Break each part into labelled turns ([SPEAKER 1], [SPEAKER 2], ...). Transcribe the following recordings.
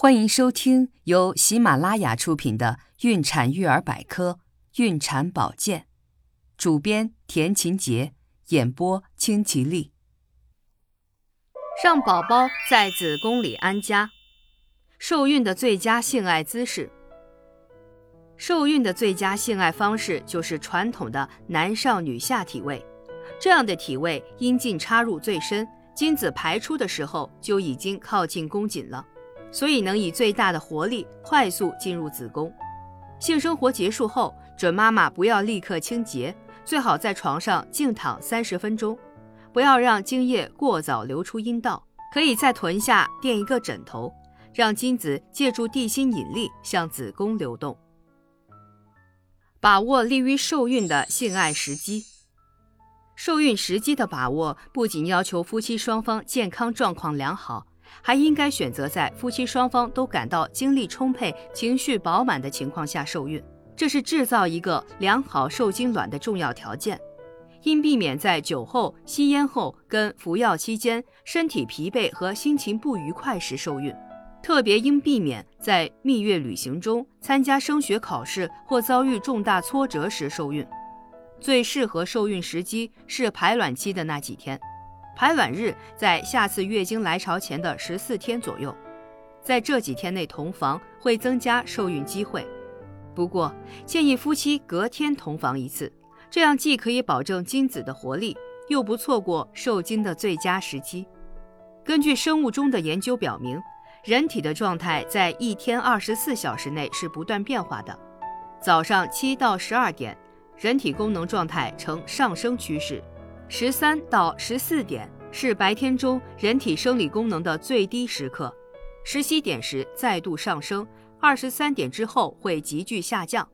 [SPEAKER 1] 欢迎收听由喜马拉雅出品的《孕产育儿百科·孕产保健》，主编田勤杰，演播清吉丽。
[SPEAKER 2] 让宝宝在子宫里安家，受孕的最佳性爱姿势。受孕的最佳性爱方式就是传统的男上女下体位，这样的体位，阴茎插入最深，精子排出的时候就已经靠近宫颈了。所以能以最大的活力快速进入子宫。性生活结束后，准妈妈不要立刻清洁，最好在床上静躺三十分钟，不要让精液过早流出阴道。可以在臀下垫一个枕头，让精子借助地心引力向子宫流动。把握利于受孕的性爱时机。受孕时机的把握不仅要求夫妻双方健康状况良好。还应该选择在夫妻双方都感到精力充沛、情绪饱满的情况下受孕，这是制造一个良好受精卵的重要条件。应避免在酒后、吸烟后跟服药期间身体疲惫和心情不愉快时受孕，特别应避免在蜜月旅行中、参加升学考试或遭遇重大挫折时受孕。最适合受孕时机是排卵期的那几天。排卵日在下次月经来潮前的十四天左右，在这几天内同房会增加受孕机会。不过，建议夫妻隔天同房一次，这样既可以保证精子的活力，又不错过受精的最佳时机。根据生物钟的研究表明，人体的状态在一天二十四小时内是不断变化的。早上七到十二点，人体功能状态呈上升趋势。十三到十四点是白天中人体生理功能的最低时刻，十七点时再度上升，二十三点之后会急剧下降。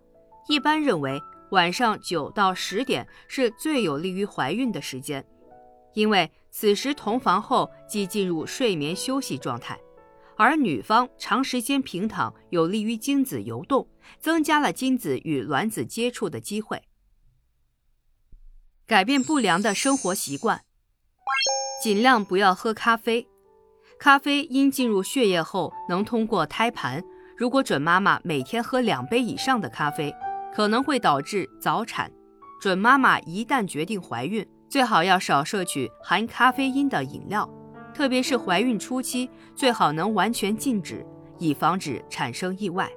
[SPEAKER 2] 一般认为晚上九到十点是最有利于怀孕的时间，因为此时同房后即进入睡眠休息状态，而女方长时间平躺有利于精子游动，增加了精子与卵子接触的机会。改变不良的生活习惯，尽量不要喝咖啡。咖啡因进入血液后能通过胎盘，如果准妈妈每天喝两杯以上的咖啡，可能会导致早产。准妈妈一旦决定怀孕，最好要少摄取含咖啡因的饮料，特别是怀孕初期，最好能完全禁止，以防止产生意外。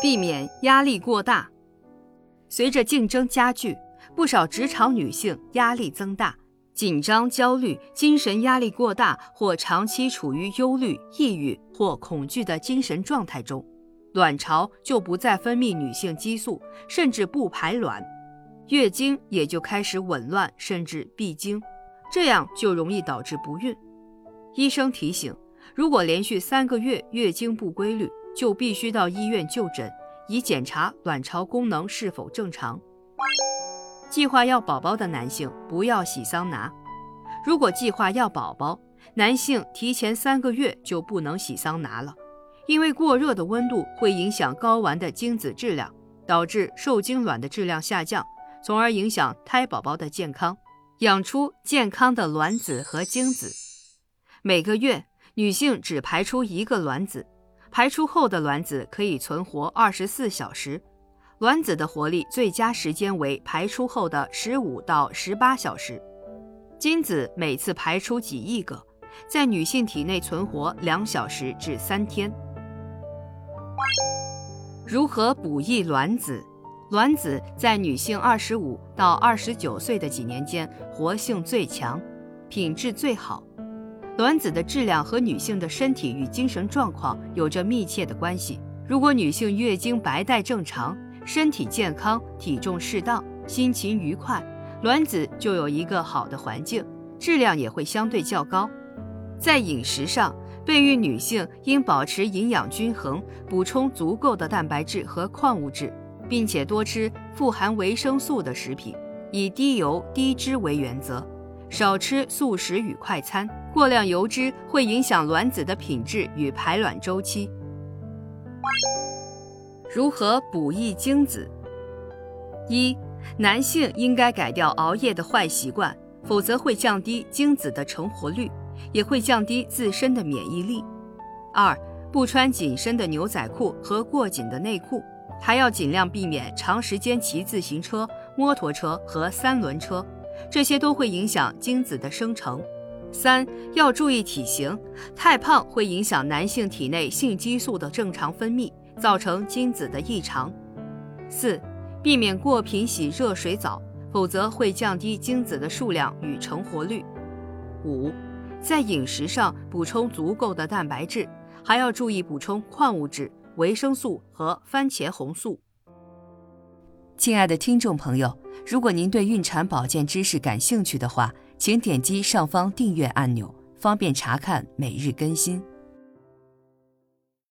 [SPEAKER 2] 避免压力过大，随着竞争加剧。不少职场女性压力增大，紧张、焦虑、精神压力过大，或长期处于忧虑、抑郁或恐惧的精神状态中，卵巢就不再分泌女性激素，甚至不排卵，月经也就开始紊乱，甚至闭经，这样就容易导致不孕。医生提醒，如果连续三个月月经不规律，就必须到医院就诊，以检查卵巢功能是否正常。计划要宝宝的男性不要洗桑拿。如果计划要宝宝，男性提前三个月就不能洗桑拿了，因为过热的温度会影响睾丸的精子质量，导致受精卵的质量下降，从而影响胎宝宝的健康，养出健康的卵子和精子。每个月女性只排出一个卵子，排出后的卵子可以存活二十四小时。卵子的活力最佳时间为排出后的十五到十八小时，精子每次排出几亿个，在女性体内存活两小时至三天。如何补益卵子？卵子在女性二十五到二十九岁的几年间，活性最强，品质最好。卵子的质量和女性的身体与精神状况有着密切的关系。如果女性月经白带正常，身体健康，体重适当，心情愉快，卵子就有一个好的环境，质量也会相对较高。在饮食上，备孕女性应保持营养均衡，补充足够的蛋白质和矿物质，并且多吃富含维生素的食品，以低油低脂为原则，少吃素食与快餐。过量油脂会影响卵子的品质与排卵周期。如何补益精子？一，男性应该改掉熬夜的坏习惯，否则会降低精子的成活率，也会降低自身的免疫力。二，不穿紧身的牛仔裤和过紧的内裤，还要尽量避免长时间骑自行车、摩托车和三轮车，这些都会影响精子的生成。三要注意体型，太胖会影响男性体内性激素的正常分泌，造成精子的异常。四，避免过频洗热水澡，否则会降低精子的数量与成活率。五，在饮食上补充足够的蛋白质，还要注意补充矿物质、维生素和番茄红素。
[SPEAKER 1] 亲爱的听众朋友，如果您对孕产保健知识感兴趣的话，请点击上方订阅按钮，方便查看每日更新。